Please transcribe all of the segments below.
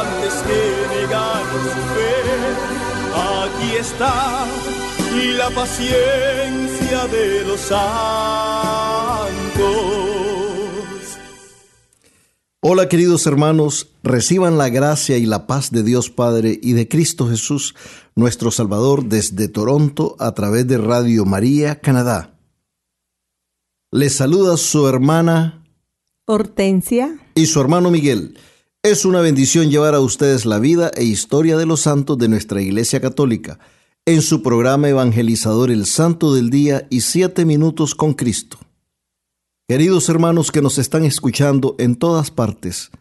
antes que negar su fe. Aquí está la paciencia de los santos. Hola queridos hermanos, reciban la gracia y la paz de Dios Padre y de Cristo Jesús, nuestro Salvador, desde Toronto a través de Radio María, Canadá. Les saluda su hermana Hortensia y su hermano Miguel. Es una bendición llevar a ustedes la vida e historia de los santos de nuestra Iglesia Católica en su programa evangelizador El Santo del Día y Siete Minutos con Cristo. Queridos hermanos que nos están escuchando en todas partes,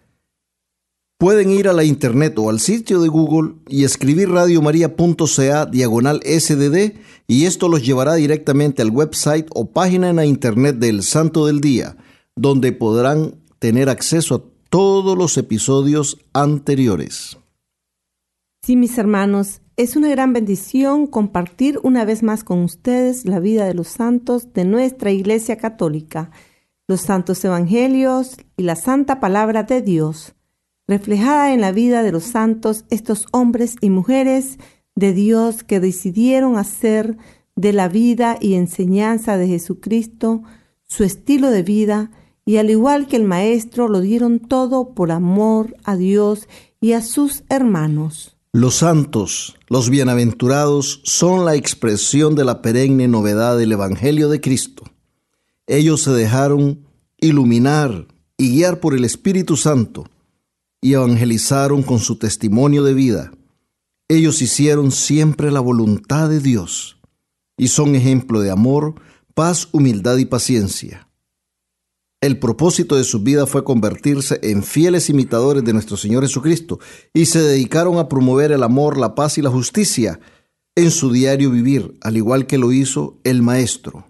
pueden ir a la internet o al sitio de Google y escribir radiomaria.ca diagonal sdd y esto los llevará directamente al website o página en la internet del Santo del Día, donde podrán tener acceso a todos los episodios anteriores. Sí, mis hermanos, es una gran bendición compartir una vez más con ustedes la vida de los santos de nuestra Iglesia Católica, los santos evangelios y la santa palabra de Dios, reflejada en la vida de los santos, estos hombres y mujeres de Dios que decidieron hacer de la vida y enseñanza de Jesucristo su estilo de vida y al igual que el Maestro lo dieron todo por amor a Dios y a sus hermanos. Los santos, los bienaventurados, son la expresión de la perenne novedad del Evangelio de Cristo. Ellos se dejaron iluminar y guiar por el Espíritu Santo y evangelizaron con su testimonio de vida. Ellos hicieron siempre la voluntad de Dios y son ejemplo de amor, paz, humildad y paciencia. El propósito de su vida fue convertirse en fieles imitadores de nuestro Señor Jesucristo y se dedicaron a promover el amor, la paz y la justicia en su diario vivir, al igual que lo hizo el Maestro.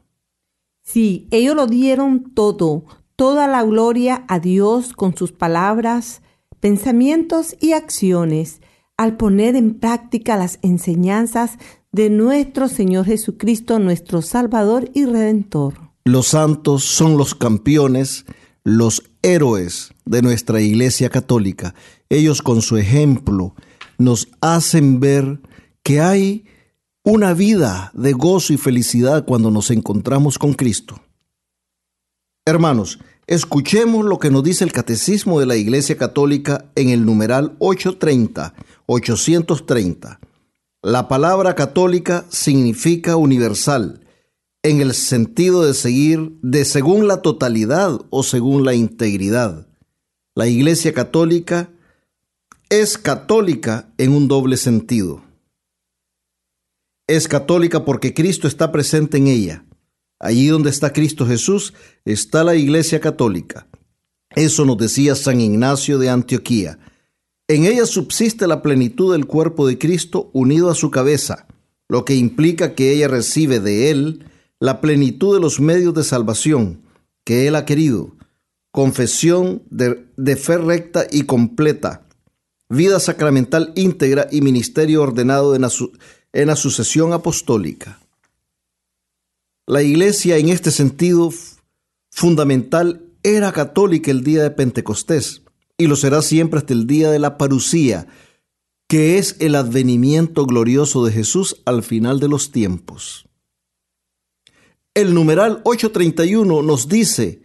Sí, ellos lo dieron todo, toda la gloria a Dios con sus palabras, pensamientos y acciones, al poner en práctica las enseñanzas de nuestro Señor Jesucristo, nuestro Salvador y Redentor. Los santos son los campeones, los héroes de nuestra Iglesia Católica. Ellos con su ejemplo nos hacen ver que hay una vida de gozo y felicidad cuando nos encontramos con Cristo. Hermanos, escuchemos lo que nos dice el Catecismo de la Iglesia Católica en el numeral 830, 830. La palabra católica significa universal en el sentido de seguir de según la totalidad o según la integridad. La Iglesia Católica es católica en un doble sentido. Es católica porque Cristo está presente en ella. Allí donde está Cristo Jesús está la Iglesia Católica. Eso nos decía San Ignacio de Antioquía. En ella subsiste la plenitud del cuerpo de Cristo unido a su cabeza, lo que implica que ella recibe de Él la plenitud de los medios de salvación que Él ha querido, confesión de, fe recta y completa, vida sacramental íntegra y ministerio ordenado en la, en la sucesión apostólica. La iglesia en este sentido fundamental era católica el día de Pentecostés y lo será siempre hasta el día de la parucía, que es el advenimiento glorioso de Jesús al final de los tiempos. El numeral 831 nos dice,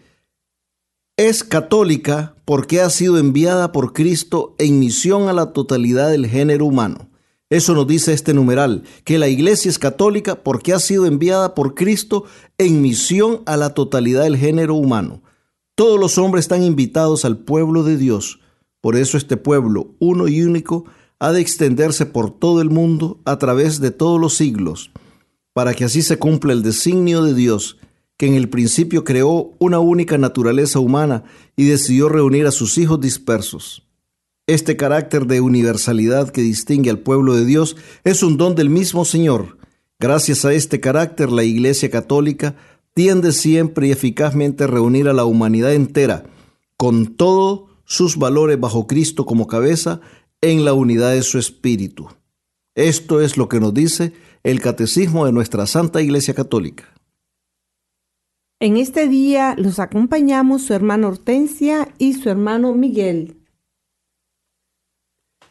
Es católica porque ha sido enviada por Cristo en misión a la totalidad del género humano. Eso nos dice este numeral, que la iglesia es católica porque ha sido enviada por Cristo en misión a la totalidad del género humano. Todos los hombres están invitados al pueblo de Dios. Por eso este pueblo, uno y único, ha de extenderse por todo el mundo a través de todos los siglos, para que así se cumpla el designio de Dios, que en el principio creó una única naturaleza humana y decidió reunir a sus hijos dispersos. Este carácter de universalidad que distingue al pueblo de Dios es un don del mismo Señor. Gracias a este carácter, la Iglesia Católica tiende siempre y eficazmente a reunir a la humanidad entera, con todos sus valores bajo Cristo como cabeza, en la unidad de su espíritu. Esto es lo que nos dice el catecismo de nuestra Santa Iglesia Católica. En este día los acompañamos su hermana Hortensia y su hermano Miguel.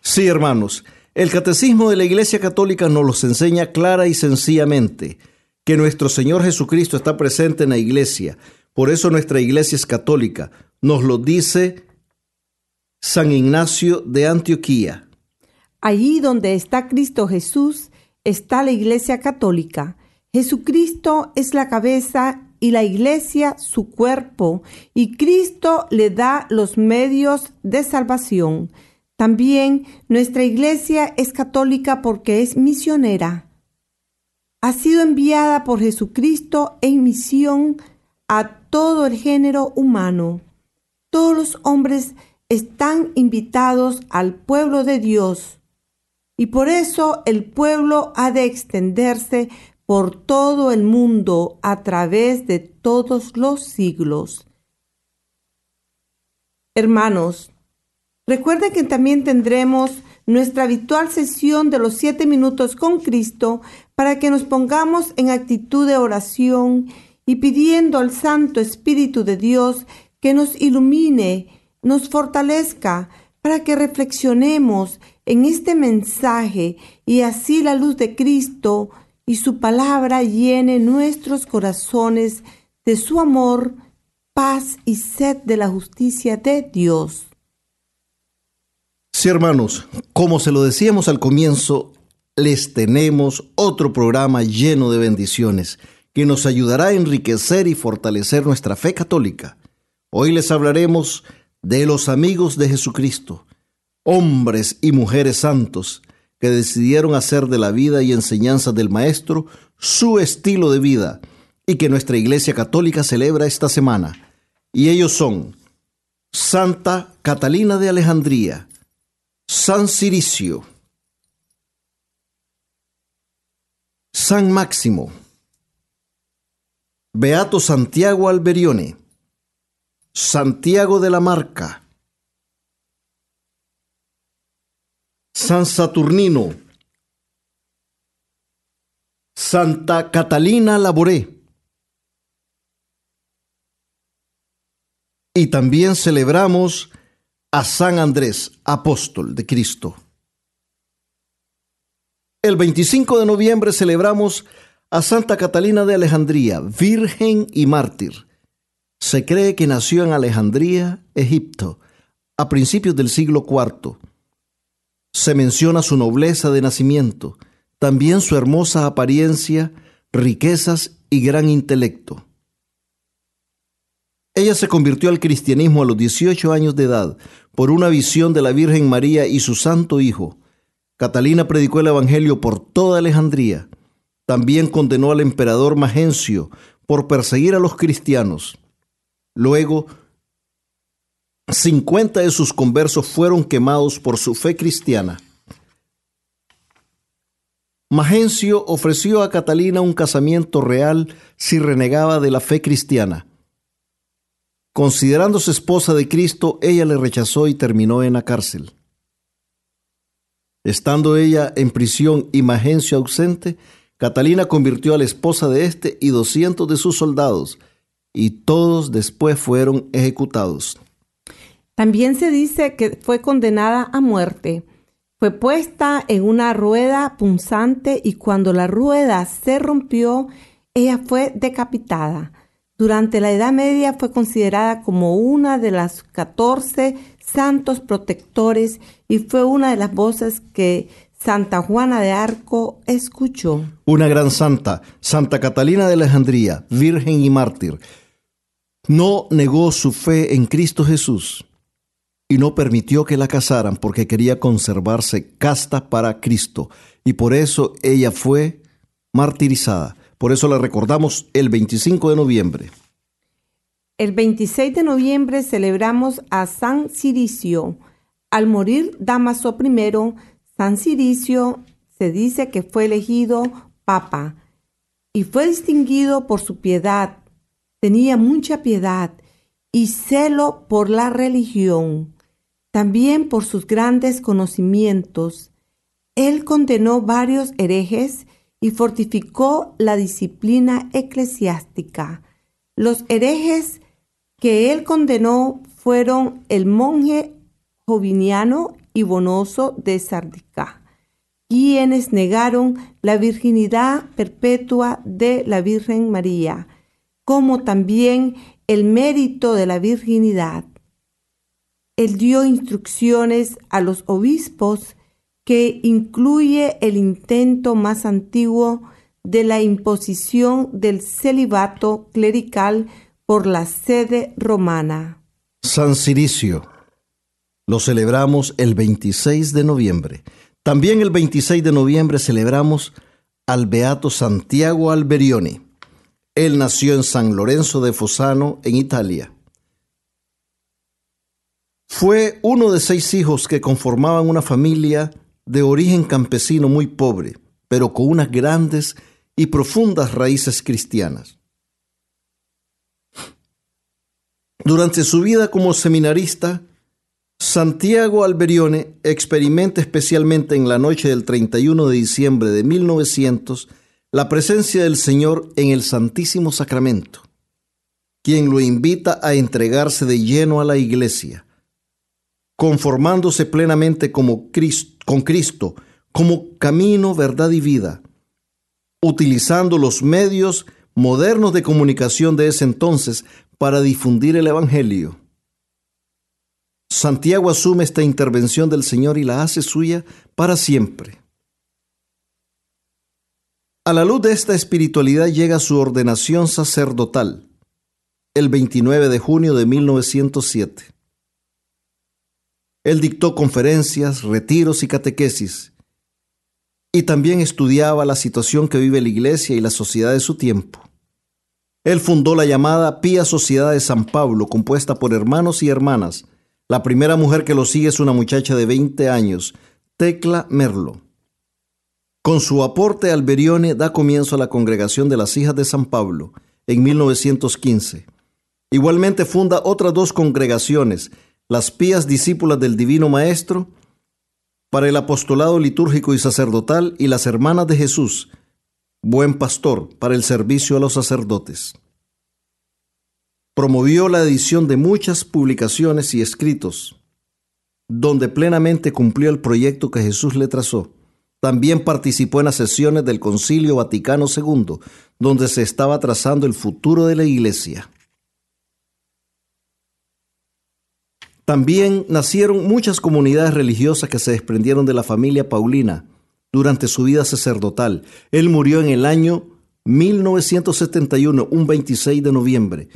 Sí, hermanos, el catecismo de la Iglesia Católica nos los enseña clara y sencillamente que nuestro Señor Jesucristo está presente en la Iglesia. Por eso nuestra Iglesia es católica. Nos lo dice San Ignacio de Antioquía. Allí donde está Cristo Jesús está la Iglesia Católica. Jesucristo es la cabeza y la Iglesia su cuerpo, y Cristo le da los medios de salvación. También nuestra iglesia es católica porque es misionera. Ha sido enviada por Jesucristo en misión a todo el género humano. Todos los hombres están invitados al pueblo de Dios y por eso el pueblo ha de extenderse por todo el mundo a través de todos los siglos. Hermanos, Recuerden que también tendremos nuestra habitual sesión de los siete minutos con Cristo para que nos pongamos en actitud de oración y pidiendo al Santo Espíritu de Dios que nos ilumine, nos fortalezca, para que reflexionemos en este mensaje y así la luz de Cristo y su palabra llene nuestros corazones de su amor, paz y sed de la justicia de Dios. Sí, hermanos, como se lo decíamos al comienzo, les tenemos otro programa lleno de bendiciones que nos ayudará a enriquecer y fortalecer nuestra fe católica. Hoy les hablaremos de los amigos de Jesucristo, hombres y mujeres santos que decidieron hacer de la vida y enseñanza del Maestro su estilo de vida y que nuestra Iglesia Católica celebra esta semana. Y ellos son Santa Catalina de Alejandría, San Ciricio, San Máximo, Beato Santiago Alberione, Santiago de la Marca, San Saturnino, Santa Catalina Laboré. Y también celebramos a San Andrés, apóstol de Cristo. El 25 de noviembre celebramos a Santa Catalina de Alejandría, virgen y mártir. Se cree que nació en Alejandría, Egipto, a principios del siglo IV. Se menciona su nobleza de nacimiento, también su hermosa apariencia, riquezas y gran intelecto. Ella se convirtió al cristianismo a los 18 años de edad por una visión de la Virgen María y su Santo Hijo. Catalina predicó el Evangelio por toda Alejandría. También condenó al emperador Magencio por perseguir a los cristianos. Luego, 50 de sus conversos fueron quemados por su fe cristiana. Magencio ofreció a Catalina un casamiento real si renegaba de la fe cristiana. Considerándose esposa de Cristo, ella le rechazó y terminó en la cárcel. Estando ella en prisión y Magencio ausente, Catalina convirtió a la esposa de éste y doscientos de sus soldados, y todos después fueron ejecutados. También se dice que fue condenada a muerte. Fue puesta en una rueda punzante y cuando la rueda se rompió, ella fue decapitada. Durante la Edad Media fue considerada como una de las 14 santos protectores y fue una de las voces que Santa Juana de Arco escuchó. Una gran santa, Santa Catalina de Alejandría, virgen y mártir, no negó su fe en Cristo Jesús y no permitió que la casaran porque quería conservarse casta para Cristo y por eso ella fue martirizada. Por eso la recordamos el 25 de noviembre. El 26 de noviembre celebramos a San Ciricio. Al morir Damaso I, San Ciricio se dice que fue elegido papa y fue distinguido por su piedad. Tenía mucha piedad y celo por la religión, también por sus grandes conocimientos. Él condenó varios herejes y fortificó la disciplina eclesiástica. Los herejes que él condenó fueron el monje Joviniano y Bonoso de Sardica, quienes negaron la virginidad perpetua de la Virgen María, como también el mérito de la virginidad. Él dio instrucciones a los obispos que incluye el intento más antiguo de la imposición del celibato clerical por la sede romana. San Ciricio. Lo celebramos el 26 de noviembre. También el 26 de noviembre celebramos al Beato Santiago Alberione. Él nació en San Lorenzo de Fosano, en Italia. Fue uno de seis hijos que conformaban una familia de origen campesino muy pobre, pero con unas grandes y profundas raíces cristianas. Durante su vida como seminarista, Santiago Alberione experimenta especialmente en la noche del 31 de diciembre de 1900 la presencia del Señor en el Santísimo Sacramento, quien lo invita a entregarse de lleno a la iglesia, conformándose plenamente como con Cristo como camino, verdad y vida, utilizando los medios modernos de comunicación de ese entonces para difundir el Evangelio. Santiago asume esta intervención del Señor y la hace suya para siempre. A la luz de esta espiritualidad llega su ordenación sacerdotal el 29 de junio de 1907. Él dictó conferencias, retiros y catequesis, y también estudiaba la situación que vive la iglesia y la sociedad de su tiempo. Él fundó la llamada Pía Sociedad de San Pablo, compuesta por hermanos y hermanas. La primera mujer que lo sigue es una muchacha de 20 años, Tecla Merlo. Con su aporte Alberione da comienzo a la Congregación de las Hijas de San Pablo en 1915. Igualmente funda otras dos congregaciones, las pías discípulas del Divino Maestro, para el apostolado litúrgico y sacerdotal y las hermanas de Jesús, buen pastor, para el servicio a los sacerdotes. Promovió la edición de muchas publicaciones y escritos, donde plenamente cumplió el proyecto que Jesús le trazó. También participó en las sesiones del Concilio Vaticano II, donde se estaba trazando el futuro de la Iglesia. También nacieron muchas comunidades religiosas que se desprendieron de la familia Paulina durante su vida sacerdotal. Él murió en el año 1971, un 26 de noviembre,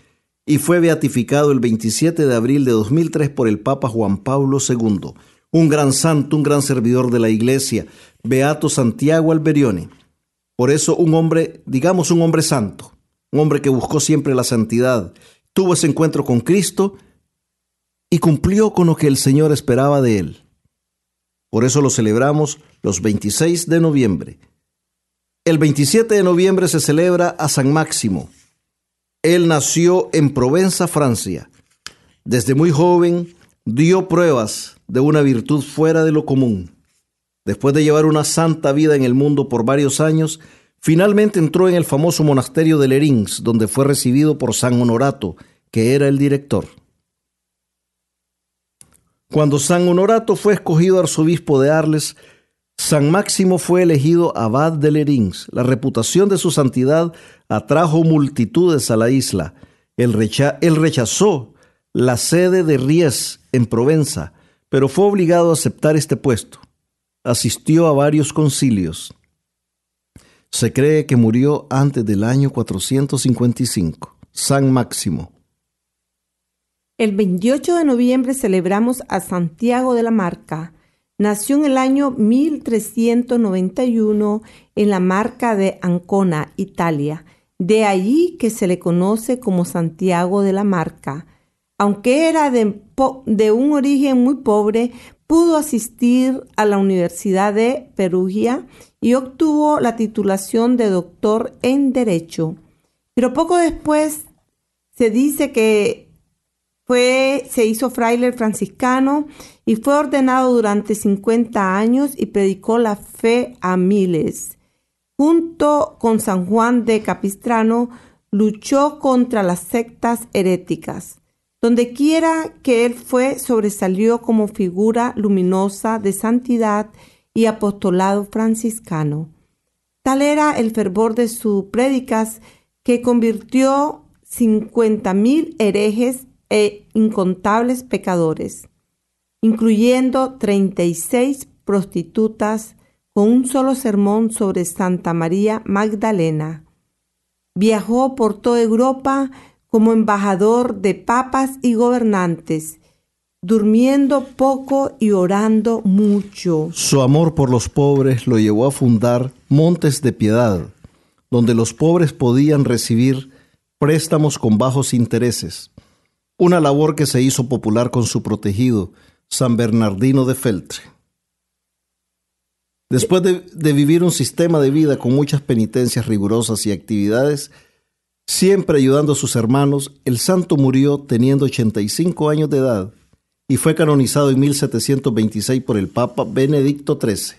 y fue beatificado el 27 de abril de 2003 por el Papa Juan Pablo II, un gran santo, un gran servidor de la Iglesia, Beato Santiago Alberione. Por eso un hombre, digamos un hombre santo, un hombre que buscó siempre la santidad, tuvo ese encuentro con Cristo, y cumplió con lo que el Señor esperaba de él. Por eso lo celebramos los 26 de noviembre. El 27 de noviembre se celebra a San Máximo. Él nació en Provenza, Francia. Desde muy joven dio pruebas de una virtud fuera de lo común. Después de llevar una santa vida en el mundo por varios años, finalmente entró en el famoso monasterio de Lerins, donde fue recibido por San Honorato, que era el director. Cuando San Honorato fue escogido arzobispo de Arles, San Máximo fue elegido abad de Lerins. La reputación de su santidad atrajo multitudes a la isla. Él, rechazó la sede de Ries en Provenza, pero fue obligado a aceptar este puesto. Asistió a varios concilios. Se cree que murió antes del año 455. San Máximo. El 28 de noviembre celebramos a Santiago de la Marca. Nació en el año 1391 en la Marca de Ancona, Italia. De allí que se le conoce como Santiago de la Marca. Aunque era de, un origen muy pobre, pudo asistir a la Universidad de Perugia y obtuvo la titulación de doctor en Derecho. Pero poco después se dice que fue, se hizo fraile franciscano y fue ordenado durante 50 años y predicó la fe a miles. Junto con San Juan de Capistrano, luchó contra las sectas heréticas. Donde quiera que él fue, sobresalió como figura luminosa de santidad y apostolado franciscano. Tal era el fervor de sus prédicas que convirtió cincuenta mil herejes e incontables pecadores incluyendo 36 prostitutas con un solo sermón sobre Santa María Magdalena. Viajó por toda Europa como embajador de papas y gobernantes, durmiendo poco y orando mucho. Su amor por los pobres lo llevó a fundar Montes de Piedad, donde los pobres podían recibir préstamos con bajos intereses, una labor que se hizo popular con su protegido, San Bernardino de Feltre. Después de, vivir un sistema de vida con muchas penitencias rigurosas y actividades, siempre ayudando a sus hermanos, el santo murió teniendo 85 años de edad y fue canonizado en 1726 por el Papa Benedicto XIII.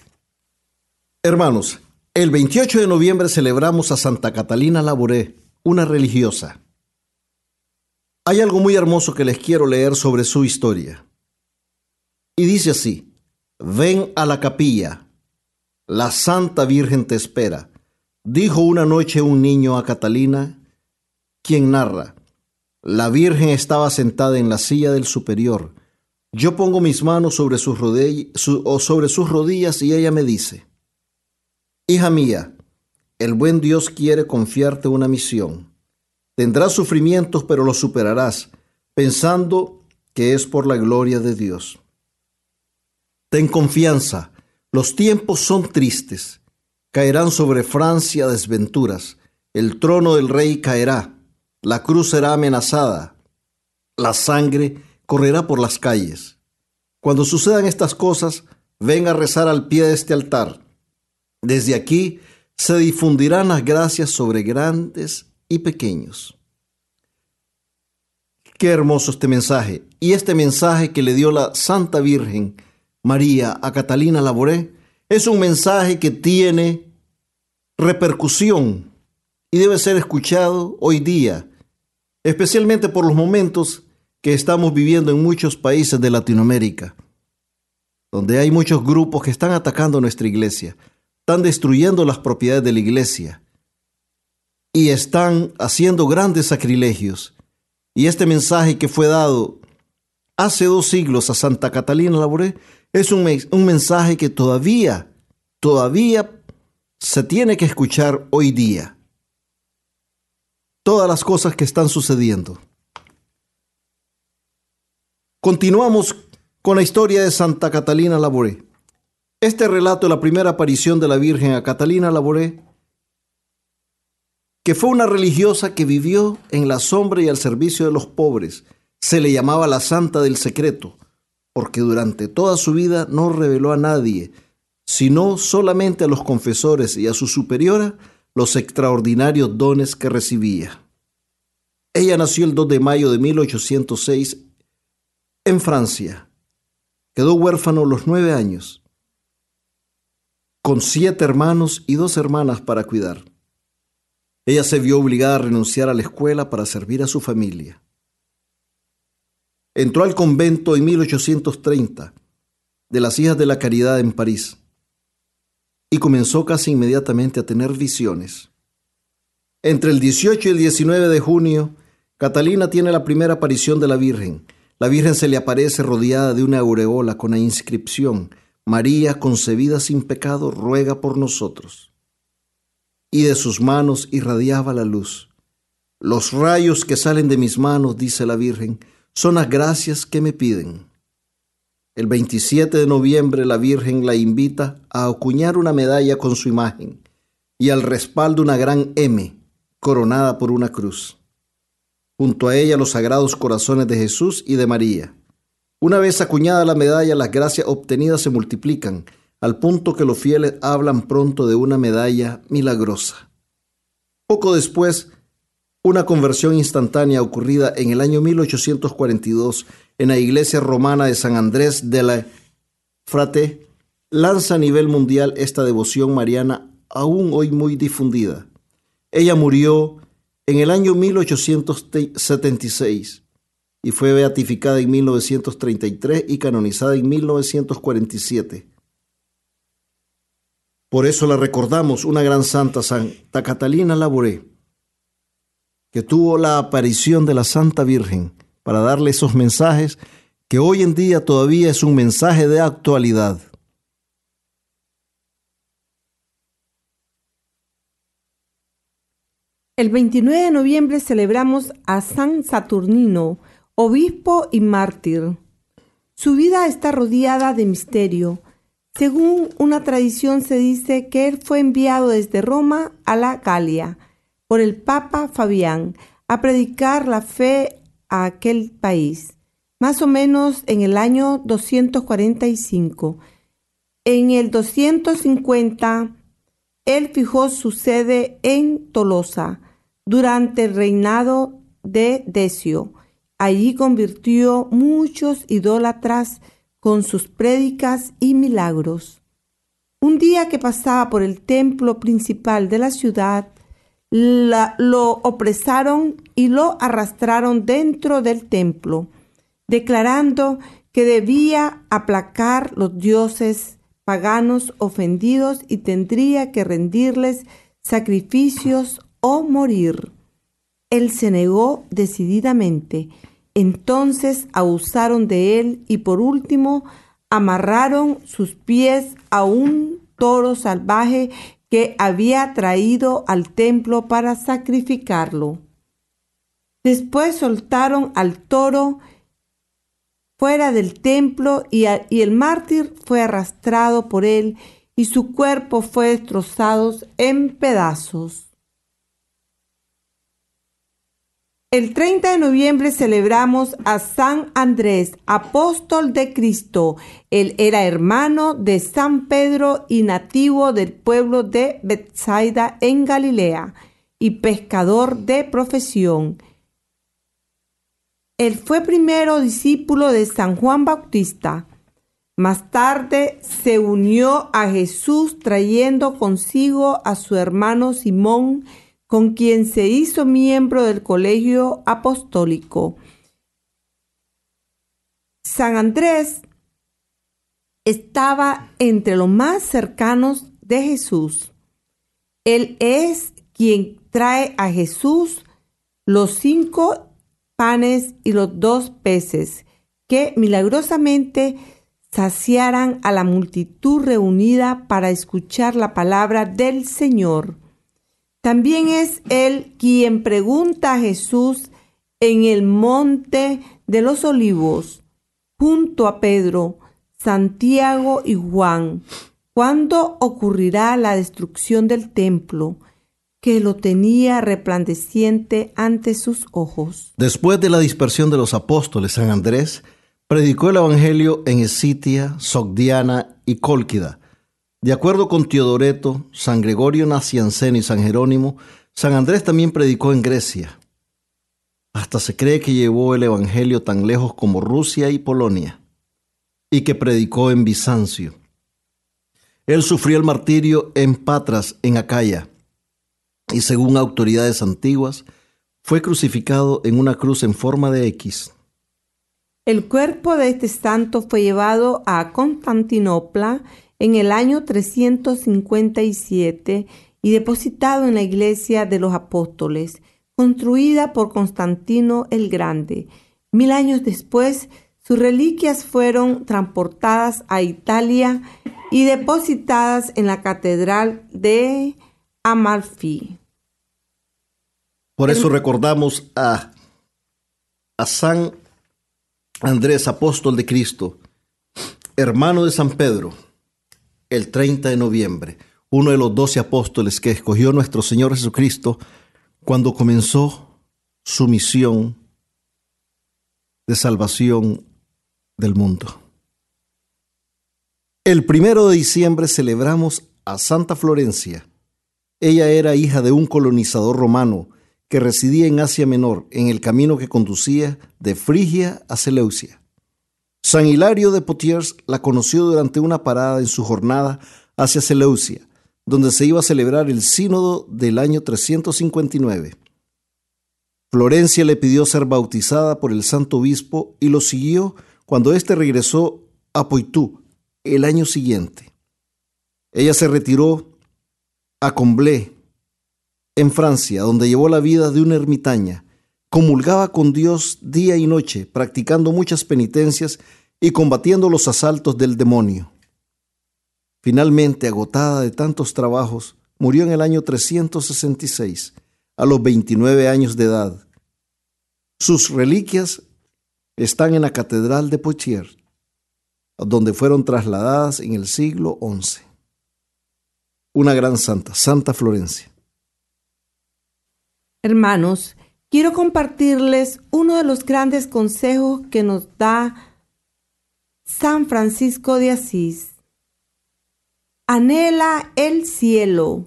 Hermanos, el 28 de noviembre celebramos a Santa Catalina Labouré, una religiosa. Hay algo muy hermoso que les quiero leer sobre su historia. Y dice así, ven a la capilla, la Santa Virgen te espera. Dijo una noche un niño a Catalina, quien narra, la Virgen estaba sentada en la silla del superior. Yo pongo mis manos sobre sus, o sobre sus rodillas y ella me dice, Hija mía, el buen Dios quiere confiarte una misión. Tendrás sufrimientos, pero los superarás, pensando que es por la gloria de Dios. Ten confianza, los tiempos son tristes. Caerán sobre Francia desventuras. El trono del rey caerá. La cruz será amenazada. La sangre correrá por las calles. Cuando sucedan estas cosas, ven a rezar al pie de este altar. Desde aquí se difundirán las gracias sobre grandes y pequeños. Qué hermoso este mensaje. Y este mensaje que le dio la Santa Virgen María a Catalina Laboré es un mensaje que tiene repercusión y debe ser escuchado hoy día, especialmente por los momentos que estamos viviendo en muchos países de Latinoamérica, donde hay muchos grupos que están atacando nuestra iglesia, están destruyendo las propiedades de la iglesia y están haciendo grandes sacrilegios. Y este mensaje que fue dado hace dos siglos a Santa Catalina Laboré es un, un mensaje que todavía, todavía se tiene que escuchar hoy día. Todas las cosas que están sucediendo. Continuamos con la historia de Santa Catalina Laboré. Este relato de la primera aparición de la Virgen a Catalina Laboré, que fue una religiosa que vivió en la sombra y al servicio de los pobres, se le llamaba la Santa del Secreto, porque durante toda su vida no reveló a nadie, sino solamente a los confesores y a su superiora, los extraordinarios dones que recibía. Ella nació el 2 de mayo de 1806 en Francia. Quedó huérfano a los nueve años, con siete hermanos y dos hermanas para cuidar. Ella se vio obligada a renunciar a la escuela para servir a su familia. Entró al convento en 1830 de las Hijas de la Caridad en París y comenzó casi inmediatamente a tener visiones. Entre el 18 y el 19 de junio Catalina tiene la primera aparición de la Virgen. La Virgen se le aparece rodeada de una aureola con la inscripción María concebida sin pecado, ruega por nosotros. Y de sus manos irradiaba la luz. Los rayos que salen de mis manos, dice la Virgen, son las gracias que me piden. El 27 de noviembre la Virgen la invita a acuñar una medalla con su imagen y al respaldo una gran M coronada por una cruz. Junto a ella los sagrados corazones de Jesús y de María. Una vez acuñada la medalla, las gracias obtenidas se multiplican, al punto que los fieles hablan pronto de una medalla milagrosa. Poco después, una conversión instantánea ocurrida en el año 1842 en la iglesia romana de San Andrés de la Frate lanza a nivel mundial esta devoción mariana aún hoy muy difundida. Ella murió en el año 1876 y fue beatificada en 1933 y canonizada en 1947. Por eso la recordamos, una gran santa, Santa Catalina Laboré, que tuvo la aparición de la Santa Virgen para darle esos mensajes que hoy en día todavía es un mensaje de actualidad. El 29 de noviembre celebramos a San Saturnino, obispo y mártir. Su vida está rodeada de misterio. Según una tradición se dice que él fue enviado desde Roma a la Galia por el Papa Fabián a predicar la fe a aquel país, más o menos en el año 245. En el 250, él fijó su sede en Tolosa durante el reinado de Decio Allí convirtió muchos idólatras con sus prédicas y milagros. Un día que pasaba por el templo principal de la ciudad, lo opresaron y lo arrastraron dentro del templo, declarando que debía aplacar los dioses paganos ofendidos y tendría que rendirles sacrificios o morir. Él se negó decididamente entonces abusaron de él y por último amarraron sus pies a un toro salvaje que había traído al templo para sacrificarlo. Después soltaron al toro fuera del templo y, y, el mártir fue arrastrado por él y su cuerpo fue destrozado en pedazos. El 30 de noviembre celebramos a San Andrés, apóstol de Cristo. Él era hermano de San Pedro y nativo del pueblo de Bethsaida en Galilea y pescador de profesión. Él fue primero discípulo de San Juan Bautista. Más tarde se unió a Jesús trayendo consigo a su hermano Simón, con quien se hizo miembro del colegio apostólico. San Andrés estaba entre los más cercanos de Jesús. Él es quien trae a Jesús los cinco panes y los dos peces que milagrosamente saciaran a la multitud reunida para escuchar la palabra del Señor. También es Él quien pregunta a Jesús en el monte de los olivos, junto a Pedro, Santiago y Juan, ¿cuándo ocurrirá la destrucción del templo? que lo tenía resplandeciente ante sus ojos. Después de la dispersión de los apóstoles, San Andrés predicó el Evangelio en Escitia, Sogdiana y Cólquida, de acuerdo con Teodoreto, San Gregorio Nacianceno y San Jerónimo, San Andrés también predicó en Grecia. Hasta se cree que llevó el Evangelio tan lejos como Rusia y Polonia, y que predicó en Bizancio. Él sufrió el martirio en Patras, en Acaya, y según autoridades antiguas, fue crucificado en una cruz en forma de X. El cuerpo de este santo fue llevado a Constantinopla en el año 357 y depositado en la iglesia de los apóstoles, construida por Constantino el Grande. Mil años después, sus reliquias fueron transportadas a Italia y depositadas en la Catedral de Amalfi. Por eso recordamos a, a San Andrés, apóstol de Cristo, hermano de San Pedro, el 30 de noviembre, uno de los doce apóstoles que escogió nuestro Señor Jesucristo cuando comenzó su misión de salvación del mundo. El primero de diciembre celebramos a Santa Florencia. Ella era hija de un colonizador romano que residía en Asia Menor, en el camino que conducía de Frigia a Seleucia. San Hilario de Potiers la conoció durante una parada en su jornada hacia Seleucia, donde se iba a celebrar el sínodo del año 359. Florencia le pidió ser bautizada por el santo obispo y lo siguió cuando éste regresó a Poitou el año siguiente. Ella se retiró a Comblé, en Francia, donde llevó la vida de una ermitaña, comulgaba con Dios día y noche, practicando muchas penitencias y combatiendo los asaltos del demonio. Finalmente, agotada de tantos trabajos, murió en el año 366, a los 29 años de edad. Sus reliquias están en la Catedral de Poitiers, donde fueron trasladadas en el siglo XI. Una gran santa, Santa Florencia. Hermanos, quiero compartirles uno de los grandes consejos que nos da San Francisco de Asís. Anhela el cielo.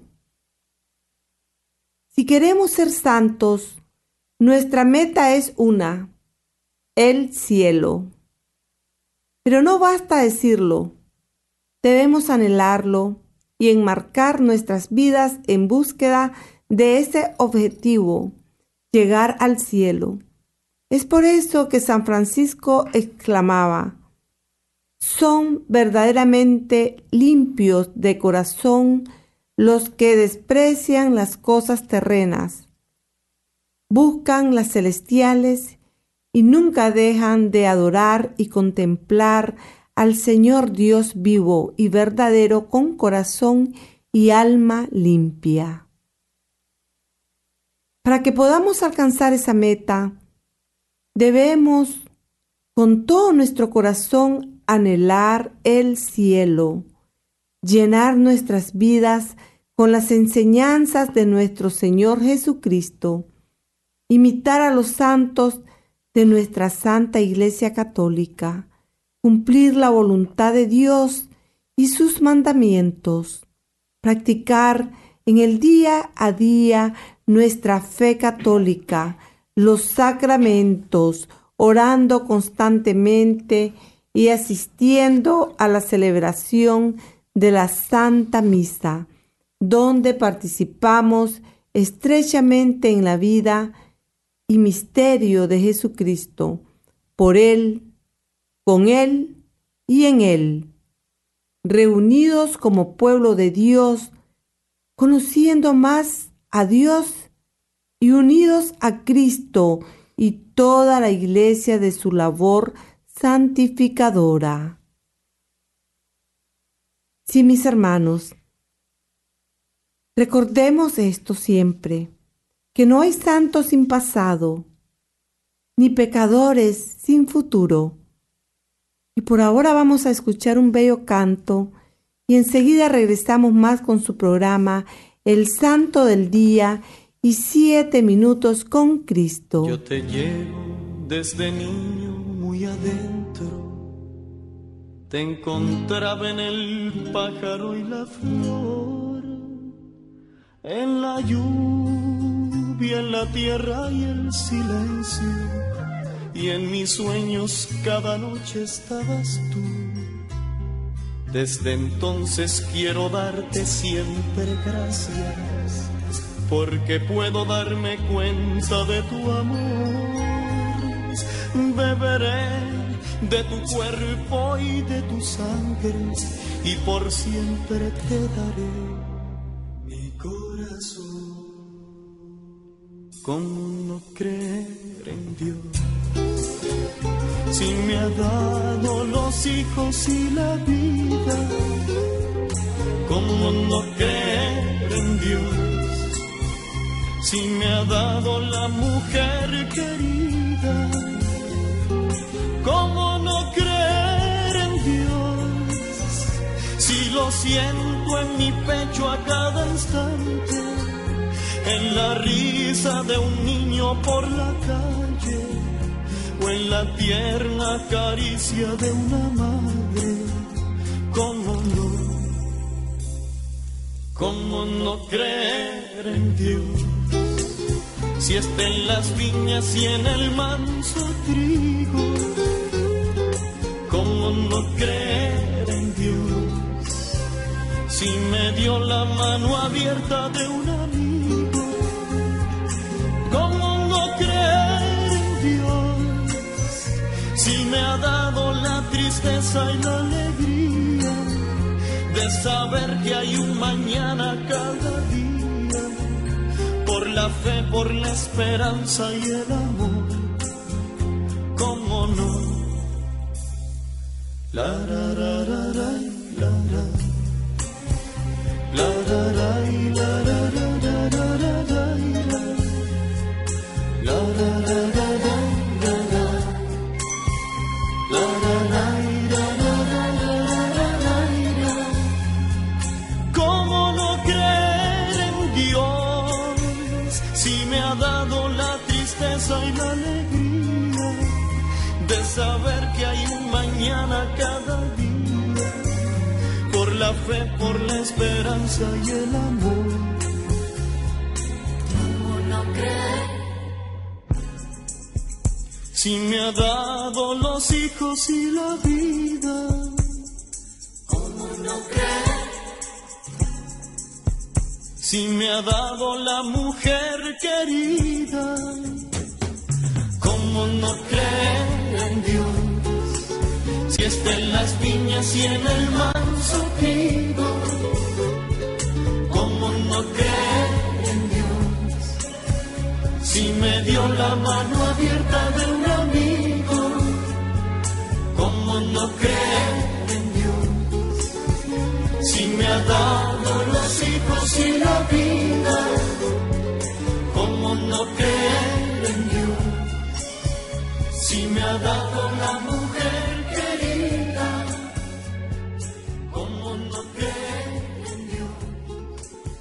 Si queremos ser santos, nuestra meta es una, el cielo. Pero no basta decirlo, debemos anhelarlo y enmarcar nuestras vidas en búsqueda de ese objetivo, llegar al cielo. Es por eso que San Francisco exclamaba, son verdaderamente limpios de corazón los que desprecian las cosas terrenas, buscan las celestiales y nunca dejan de adorar y contemplar al Señor Dios vivo y verdadero con corazón y alma limpia. Para que podamos alcanzar esa meta, debemos con todo nuestro corazón anhelar el cielo, llenar nuestras vidas con las enseñanzas de nuestro Señor Jesucristo, imitar a los santos de nuestra Santa Iglesia Católica, cumplir la voluntad de Dios y sus mandamientos, practicar en el día a día nuestra fe católica, los sacramentos, orando constantemente y asistiendo a la celebración de la Santa Misa, donde participamos estrechamente en la vida y misterio de Jesucristo, por Él, con Él y en Él, reunidos como pueblo de Dios, conociendo más a Dios y unidos a Cristo y toda la iglesia de su labor santificadora. Sí, mis hermanos, recordemos esto siempre que no hay santos sin pasado, ni pecadores sin futuro. Y por ahora vamos a escuchar un bello canto y enseguida regresamos más con su programa El Santo del Día y Siete Minutos con Cristo. Yo te llevo desde niño muy adentro, te encontraba en el pájaro y la flor, en la lluvia en la tierra y el silencio. Y en mis sueños cada noche estabas tú. Desde entonces quiero darte siempre gracias, porque puedo darme cuenta de tu amor. Beberé de tu cuerpo y de tu sangre, y por siempre te daré mi corazón. ¿Cómo no creer en Dios? Si me ha dado los hijos y la vida, ¿cómo no creer en Dios? Si me ha dado la mujer querida, ¿cómo no creer en Dios? Si lo siento en mi pecho a cada instante en la risa de un niño por la calle o en la tierna caricia de una madre. ¿Cómo no? ¿Cómo no creer en Dios? Si está en las viñas y en el manso trigo, ¿cómo no creer en Dios? Si me dio la mano abierta de un me ha dado la tristeza y la alegría de saber que hay un mañana cada día. Por la fe, por la esperanza y el amor, cómo no. La ra ra la la la la la la fe, por la esperanza y el amor. ¿Cómo no creer? Si me ha dado los hijos y la vida, ¿Cómo no creer? si me ha dado la mujer querida, ¿cómo no creer en las viñas y en el manso trigo, ¿cómo no creer en Dios? Si me dio la mano abierta de un amigo, ¿cómo no creer en Dios? Si me ha dado los hijos y la vida, ¿cómo no creer en Dios? Si me ha dado la mujer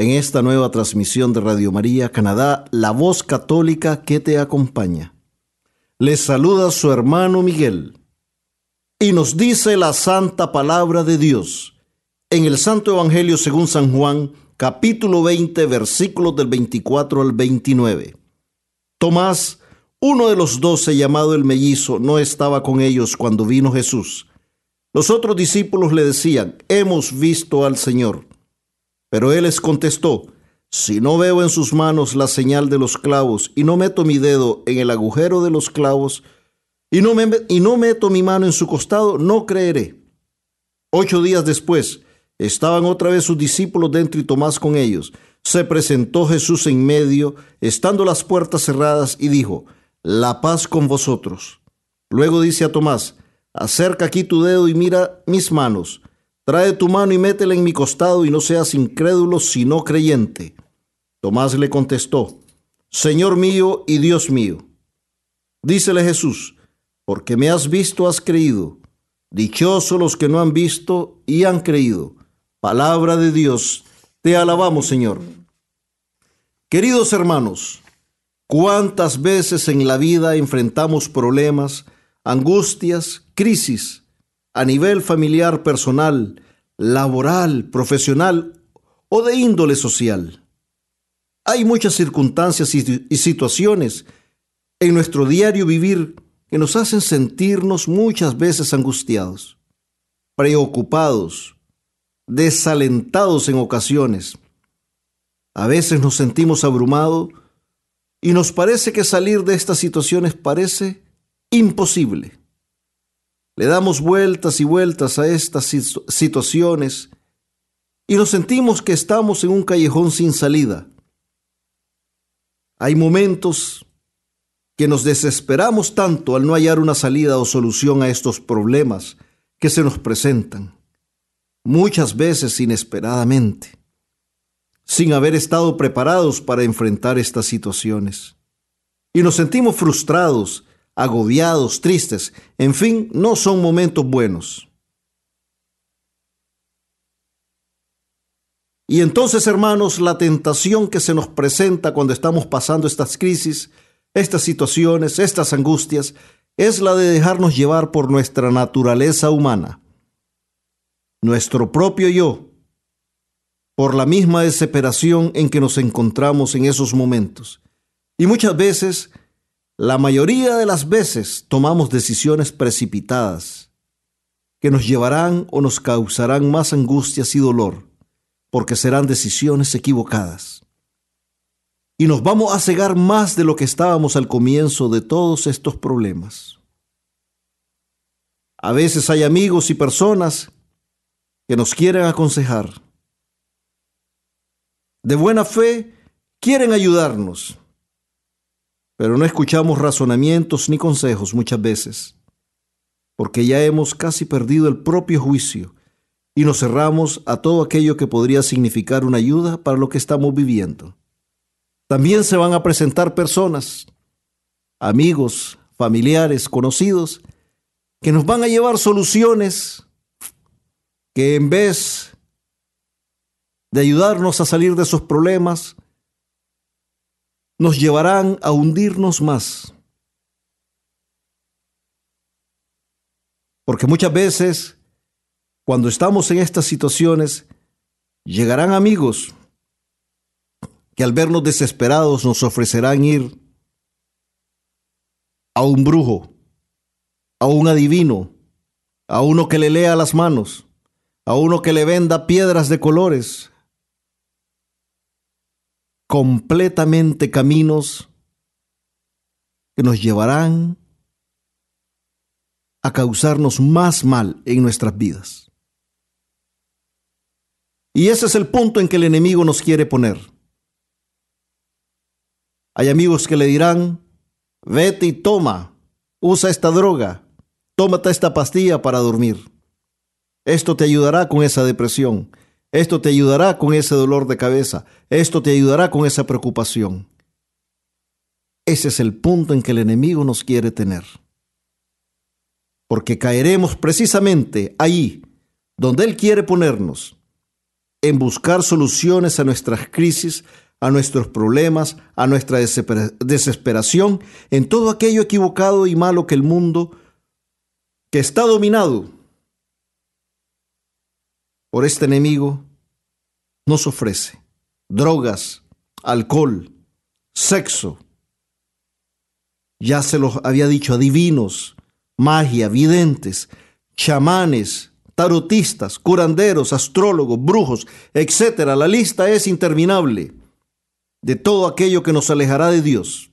en esta nueva transmisión de Radio María Canadá, la voz católica que te acompaña. Les saluda su hermano Miguel y nos dice la santa palabra de Dios en el Santo Evangelio según San Juan, capítulo 20, versículos del 24 al 29. Tomás, uno de los doce llamado el mellizo, no estaba con ellos cuando vino Jesús. Los otros discípulos le decían, hemos visto al Señor. Pero él les contestó, si no veo en sus manos la señal de los clavos y no meto mi dedo en el agujero de los clavos y no, me, y no meto mi mano en su costado, no creeré. Ocho días después, estaban otra vez sus discípulos dentro y Tomás con ellos. Se presentó Jesús en medio, estando las puertas cerradas, y dijo, La paz con vosotros. Luego dice a Tomás, Acerca aquí tu dedo y mira mis manos. Trae tu mano y métela en mi costado y no seas incrédulo, sino creyente. Tomás le contestó, Señor mío y Dios mío. Dícele Jesús, porque me has visto, has creído. Dichosos los que no han visto y han creído. Palabra de Dios, te alabamos, Señor. Queridos hermanos, ¿cuántas veces en la vida enfrentamos problemas, angustias, crisis a nivel familiar, personal, laboral, profesional o de índole social? Hay muchas circunstancias y, situaciones en nuestro diario vivir que nos hacen sentirnos muchas veces angustiados, preocupados, desalentados en ocasiones. A veces nos sentimos abrumados y nos parece que salir de estas situaciones parece imposible. Le damos vueltas y vueltas a estas situaciones y nos sentimos que estamos en un callejón sin salida. Hay momentos que nos desesperamos tanto al no hallar una salida o solución a estos problemas que se nos presentan, muchas veces inesperadamente, sin haber estado preparados para enfrentar estas situaciones. Y nos sentimos frustrados, agobiados, tristes, en fin, no son momentos buenos. Y entonces, hermanos, la tentación que se nos presenta cuando estamos pasando estas crisis, estas situaciones, estas angustias, es la de dejarnos llevar por nuestra naturaleza humana, nuestro propio yo, por la misma desesperación en que nos encontramos en esos momentos. Y muchas veces, la mayoría de las veces, tomamos decisiones precipitadas que nos llevarán o nos causarán más angustias y dolor porque serán decisiones equivocadas. Y nos vamos a cegar más de lo que estábamos al comienzo de todos estos problemas. A veces hay amigos y personas que nos quieren aconsejar. De buena fe quieren ayudarnos, pero no escuchamos razonamientos ni consejos muchas veces, porque ya hemos casi perdido el propio juicio y nos cerramos a todo aquello que podría significar una ayuda para lo que estamos viviendo. También se van a presentar personas, amigos, familiares, conocidos, que nos van a llevar soluciones que en vez de ayudarnos a salir de esos problemas, nos llevarán a hundirnos más. Porque muchas veces cuando estamos en estas situaciones, llegarán amigos que al vernos desesperados nos ofrecerán ir a un brujo, a un adivino, a uno que le lea las manos, a uno que le venda piedras de colores, completamente caminos que nos llevarán a causarnos más mal en nuestras vidas. Y ese es el punto en que el enemigo nos quiere poner. Hay amigos que le dirán, vete y toma, usa esta droga, tómate esta pastilla para dormir. Esto te ayudará con esa depresión, esto te ayudará con ese dolor de cabeza, esto te ayudará con esa preocupación. Ese es el punto en que el enemigo nos quiere tener. Porque caeremos precisamente ahí, donde Él quiere ponernos en buscar soluciones a nuestras crisis, a nuestros problemas, a nuestra desesperación, en todo aquello equivocado y malo que el mundo, que está dominado por este enemigo, nos ofrece. Drogas, alcohol, sexo. Ya se los había dicho, adivinos, magia, videntes, chamanes, tarotistas, curanderos, astrólogos, brujos, etc. La lista es interminable de todo aquello que nos alejará de Dios.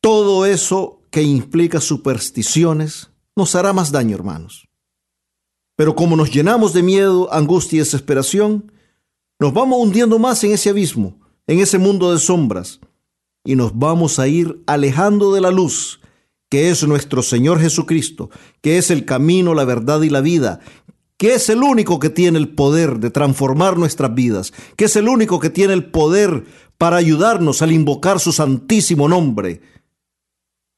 Todo eso que implica supersticiones nos hará más daño, hermanos. Pero como nos llenamos de miedo, angustia y desesperación, nos vamos hundiendo más en ese abismo, en ese mundo de sombras, y nos vamos a ir alejando de la luz que es nuestro Señor Jesucristo, que es el camino, la verdad y la vida, que es el único que tiene el poder de transformar nuestras vidas, que es el único que tiene el poder para ayudarnos al invocar su santísimo nombre.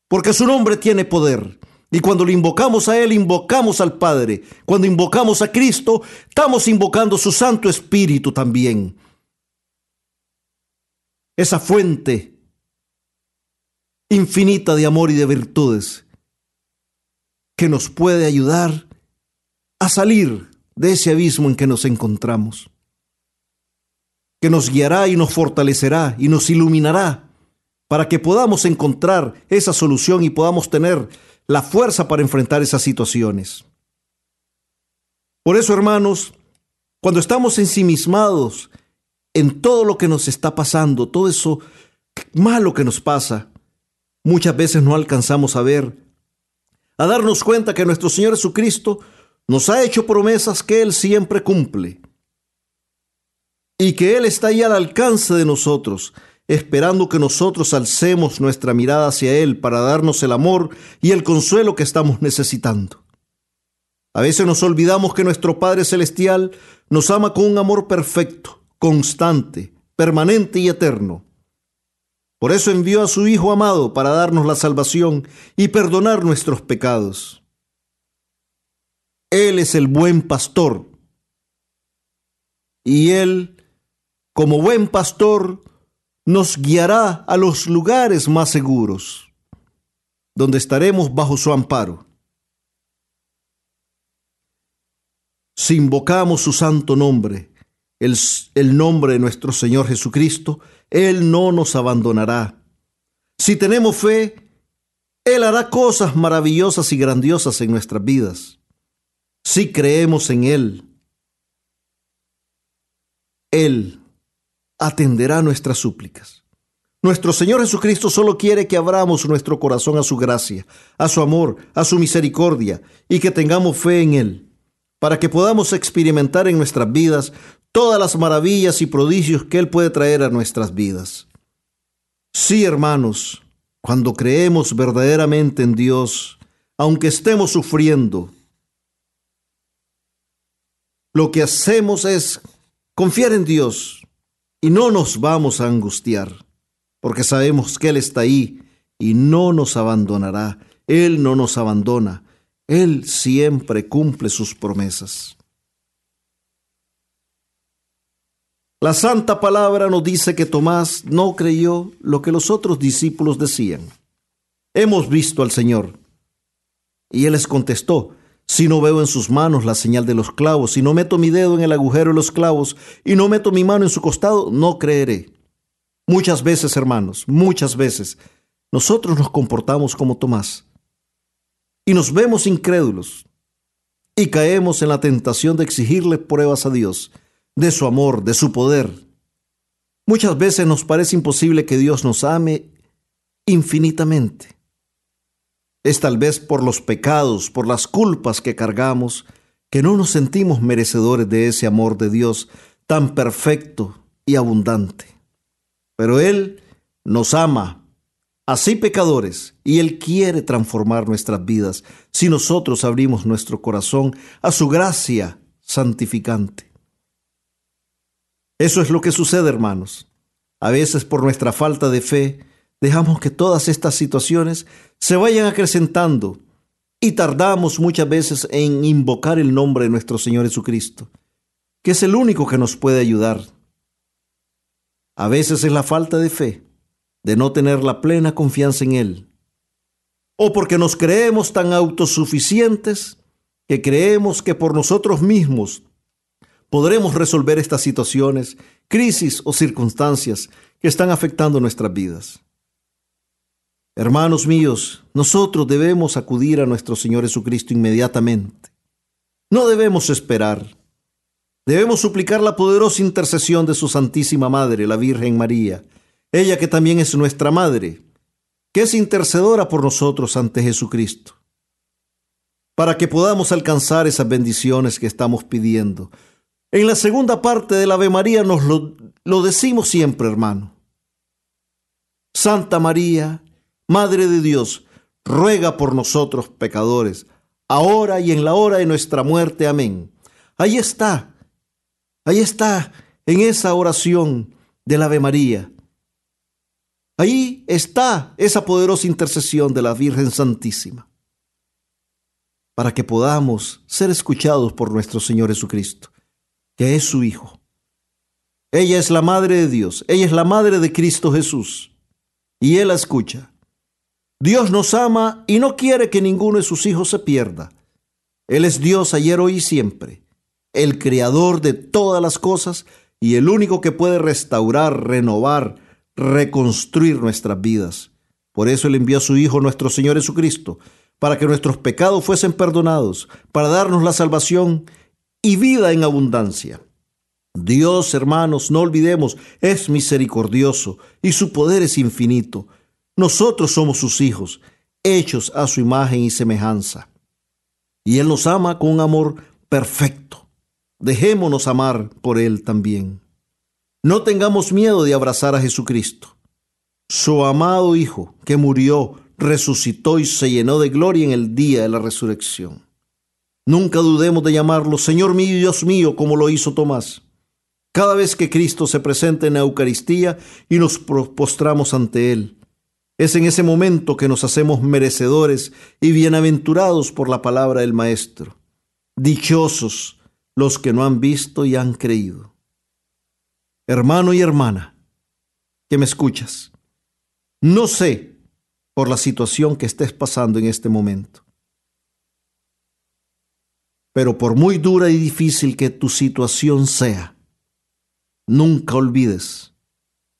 Porque su nombre tiene poder. Y cuando lo invocamos a Él, invocamos al Padre. Cuando invocamos a Cristo, estamos invocando su Santo Espíritu también. Esa fuente infinita de amor y de virtudes que nos puede ayudar a salir de ese abismo en que nos encontramos, que nos guiará y nos fortalecerá y nos iluminará para que podamos encontrar esa solución y podamos tener la fuerza para enfrentar esas situaciones. Por eso, hermanos, cuando estamos ensimismados en todo lo que nos está pasando, todo eso malo que nos pasa, muchas veces no alcanzamos a ver, a darnos cuenta que nuestro Señor Jesucristo nos ha hecho promesas que Él siempre cumple y que Él está ahí al alcance de nosotros, esperando que nosotros alcemos nuestra mirada hacia Él para darnos el amor y el consuelo que estamos necesitando. A veces nos olvidamos que nuestro Padre Celestial nos ama con un amor perfecto, constante, permanente y eterno. Por eso envió a su Hijo amado para darnos la salvación y perdonar nuestros pecados. Él es el buen pastor. Y Él, como buen pastor, nos guiará a los lugares más seguros, donde estaremos bajo su amparo. Si invocamos su santo nombre, el, el, nombre de nuestro Señor Jesucristo, Él no nos abandonará. Si tenemos fe, Él hará cosas maravillosas y grandiosas en nuestras vidas. Si creemos en Él, Él atenderá nuestras súplicas. Nuestro Señor Jesucristo solo quiere que abramos nuestro corazón a su gracia, a su amor, a su misericordia y que tengamos fe en Él para que podamos experimentar en nuestras vidas todas las maravillas y prodigios que Él puede traer a nuestras vidas. Sí, hermanos, cuando creemos verdaderamente en Dios, aunque estemos sufriendo, lo que hacemos es confiar en Dios y no nos vamos a angustiar, porque sabemos que Él está ahí y no nos abandonará. Él no nos abandona. Él siempre cumple sus promesas. La santa palabra nos dice que Tomás no creyó lo que los otros discípulos decían. Hemos visto al Señor. Y él les contestó, si no veo en sus manos la señal de los clavos, si no meto mi dedo en el agujero de los clavos y no meto mi mano en su costado, no creeré. Muchas veces, hermanos, muchas veces, nosotros nos comportamos como Tomás y nos vemos incrédulos y caemos en la tentación de exigirle pruebas a Dios de su amor, de su poder. Muchas veces nos parece imposible que Dios nos ame infinitamente. Es tal vez por los pecados, por las culpas que cargamos, que no nos sentimos merecedores de ese amor de Dios tan perfecto y abundante. Pero Él nos ama así pecadores, y Él quiere transformar nuestras vidas si nosotros abrimos nuestro corazón a su gracia santificante. Eso es lo que sucede, hermanos. A veces por nuestra falta de fe, dejamos que todas estas situaciones se vayan acrecentando y tardamos muchas veces en invocar el nombre de nuestro Señor Jesucristo, que es el único que nos puede ayudar. A veces es la falta de fe de no tener la plena confianza en Él. O porque nos creemos tan autosuficientes que creemos que por nosotros mismos podremos resolver estas situaciones, crisis o circunstancias que están afectando nuestras vidas. Hermanos míos, nosotros debemos acudir a nuestro Señor Jesucristo inmediatamente. No debemos esperar. Debemos suplicar la poderosa intercesión de su Santísima Madre, la Virgen María, ella que también es nuestra Madre, que es intercedora por nosotros ante Jesucristo, para que podamos alcanzar esas bendiciones que estamos pidiendo. En la segunda parte del Ave María nos lo, lo decimos siempre, hermano. Santa María, Madre de Dios, ruega por nosotros pecadores, ahora y en la hora de nuestra muerte. Amén. Ahí está, ahí está, en esa oración del Ave María. Ahí está esa poderosa intercesión de la Virgen Santísima para que podamos ser escuchados por nuestro Señor Jesucristo, que es su Hijo. Ella es la Madre de Dios, ella es la Madre de Cristo Jesús, y Él la escucha. Dios nos ama y no quiere que ninguno de sus hijos se pierda. Él es Dios ayer, hoy y siempre, el creador de todas las cosas y el único que puede restaurar, renovar, reconstruir nuestras vidas. Por eso Él envió a su Hijo, nuestro Señor Jesucristo, para que nuestros pecados fuesen perdonados, para darnos la salvación y vida en abundancia. Dios, hermanos, no olvidemos, es misericordioso y su poder es infinito. Nosotros somos sus hijos, hechos a su imagen y semejanza. Y Él nos ama con un amor perfecto. Dejémonos amar por Él también. No tengamos miedo de abrazar a Jesucristo, su amado Hijo, que murió, resucitó y se llenó de gloria en el día de la resurrección. Nunca dudemos de llamarlo Señor mío y Dios mío, como lo hizo Tomás. Cada vez que Cristo se presenta en la Eucaristía y nos postramos ante Él, es en ese momento que nos hacemos merecedores y bienaventurados por la palabra del Maestro. Dichosos los que no han visto y han creído. Hermano y hermana, que me escuchas, no sé por la situación que estés pasando en este momento. Pero por muy dura y difícil que tu situación sea, nunca olvides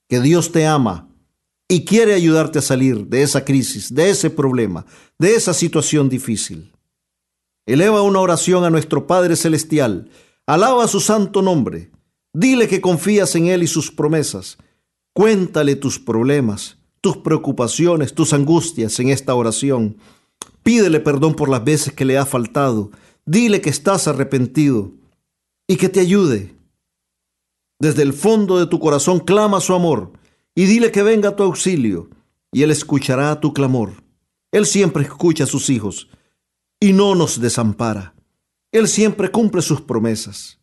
que Dios te ama y quiere ayudarte a salir de esa crisis, de ese problema, de esa situación difícil. Eleva una oración a nuestro Padre Celestial, alaba su santo nombre, dile que confías en Él y sus promesas, cuéntale tus problemas, tus preocupaciones, tus angustias en esta oración. Pídele perdón por las veces que le ha faltado, dile que estás arrepentido y que te ayude. Desde el fondo de tu corazón clama su amor y dile que venga a tu auxilio, y Él escuchará tu clamor. Él siempre escucha a sus hijos y no nos desampara. Él siempre cumple sus promesas.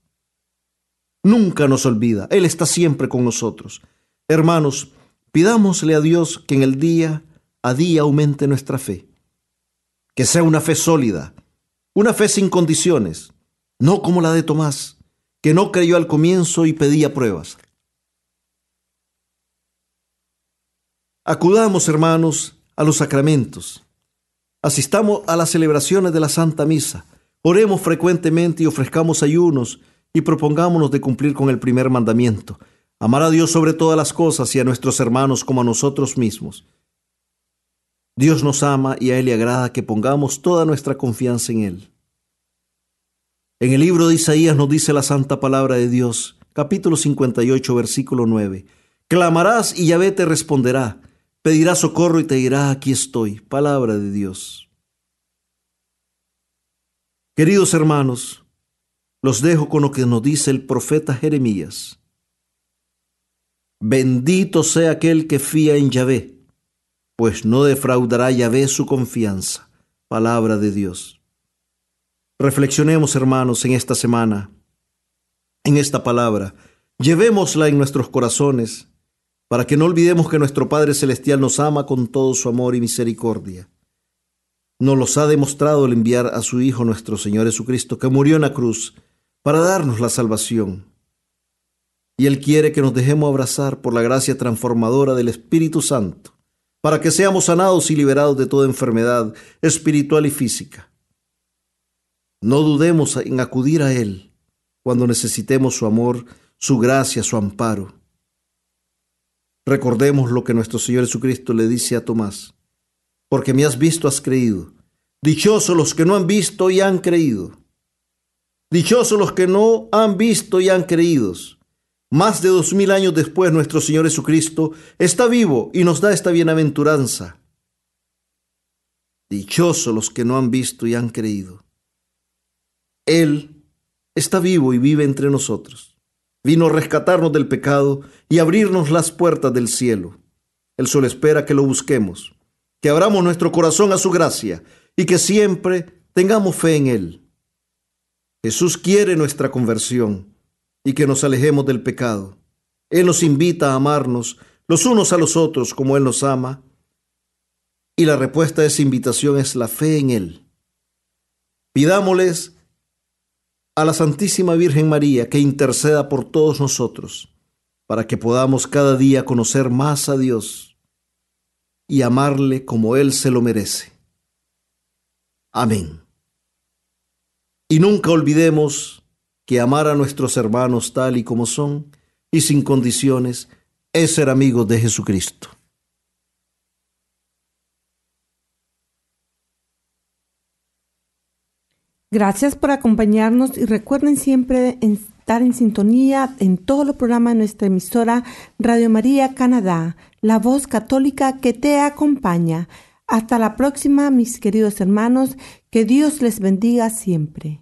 Nunca nos olvida, Él está siempre con nosotros. Hermanos, pidámosle a Dios que en el día a día aumente nuestra fe. Que sea una fe sólida, una fe sin condiciones, no como la de Tomás, que no creyó al comienzo y pedía pruebas. Acudamos, hermanos, a los sacramentos. Asistamos a las celebraciones de la Santa Misa. Oremos frecuentemente y ofrezcamos ayunos y propongámonos de cumplir con el primer mandamiento. Amar a Dios sobre todas las cosas y a nuestros hermanos como a nosotros mismos. Dios nos ama y a Él le agrada que pongamos toda nuestra confianza en Él. En el libro de Isaías nos dice la santa palabra de Dios, capítulo 58, versículo 9. Clamarás y Yahvé te responderá pedirá socorro y te dirá, aquí estoy. Palabra de Dios. Queridos hermanos, los dejo con lo que nos dice el profeta Jeremías. Bendito sea aquel que fía en Yahvé, pues no defraudará Yahvé su confianza. Palabra de Dios. Reflexionemos, hermanos, en esta semana, en esta palabra. Llevémosla en nuestros corazones para que no olvidemos que nuestro Padre Celestial nos ama con todo su amor y misericordia. Nos los ha demostrado el enviar a su Hijo nuestro Señor Jesucristo, que murió en la cruz para darnos la salvación. Y Él quiere que nos dejemos abrazar por la gracia transformadora del Espíritu Santo, para que seamos sanados y liberados de toda enfermedad espiritual y física. No dudemos en acudir a Él cuando necesitemos su amor, su gracia, su amparo. Recordemos lo que nuestro Señor Jesucristo le dice a Tomás, porque me has visto, has creído. Dichosos los que no han visto y han creído. Dichosos los que no han visto y han creído. Más de dos mil años después, nuestro Señor Jesucristo está vivo y nos da esta bienaventuranza. Dichosos los que no han visto y han creído. Él está vivo y vive entre nosotros. Vino a rescatarnos del pecado y abrirnos las puertas del cielo. Él solo espera que lo busquemos, que abramos nuestro corazón a su gracia y que siempre tengamos fe en Él. Jesús quiere nuestra conversión y que nos alejemos del pecado. Él nos invita a amarnos los unos a los otros como Él nos ama. Y la respuesta a esa invitación es la fe en Él. Pidámosles a la Santísima Virgen María que interceda por todos nosotros, para que podamos cada día conocer más a Dios y amarle como Él se lo merece. Amén. Y nunca olvidemos que amar a nuestros hermanos tal y como son y sin condiciones es ser amigos de Jesucristo. Gracias por acompañarnos y recuerden siempre estar en sintonía en todos los programas de nuestra emisora Radio María Canadá, la voz católica que te acompaña. Hasta la próxima, mis queridos hermanos, que Dios les bendiga siempre.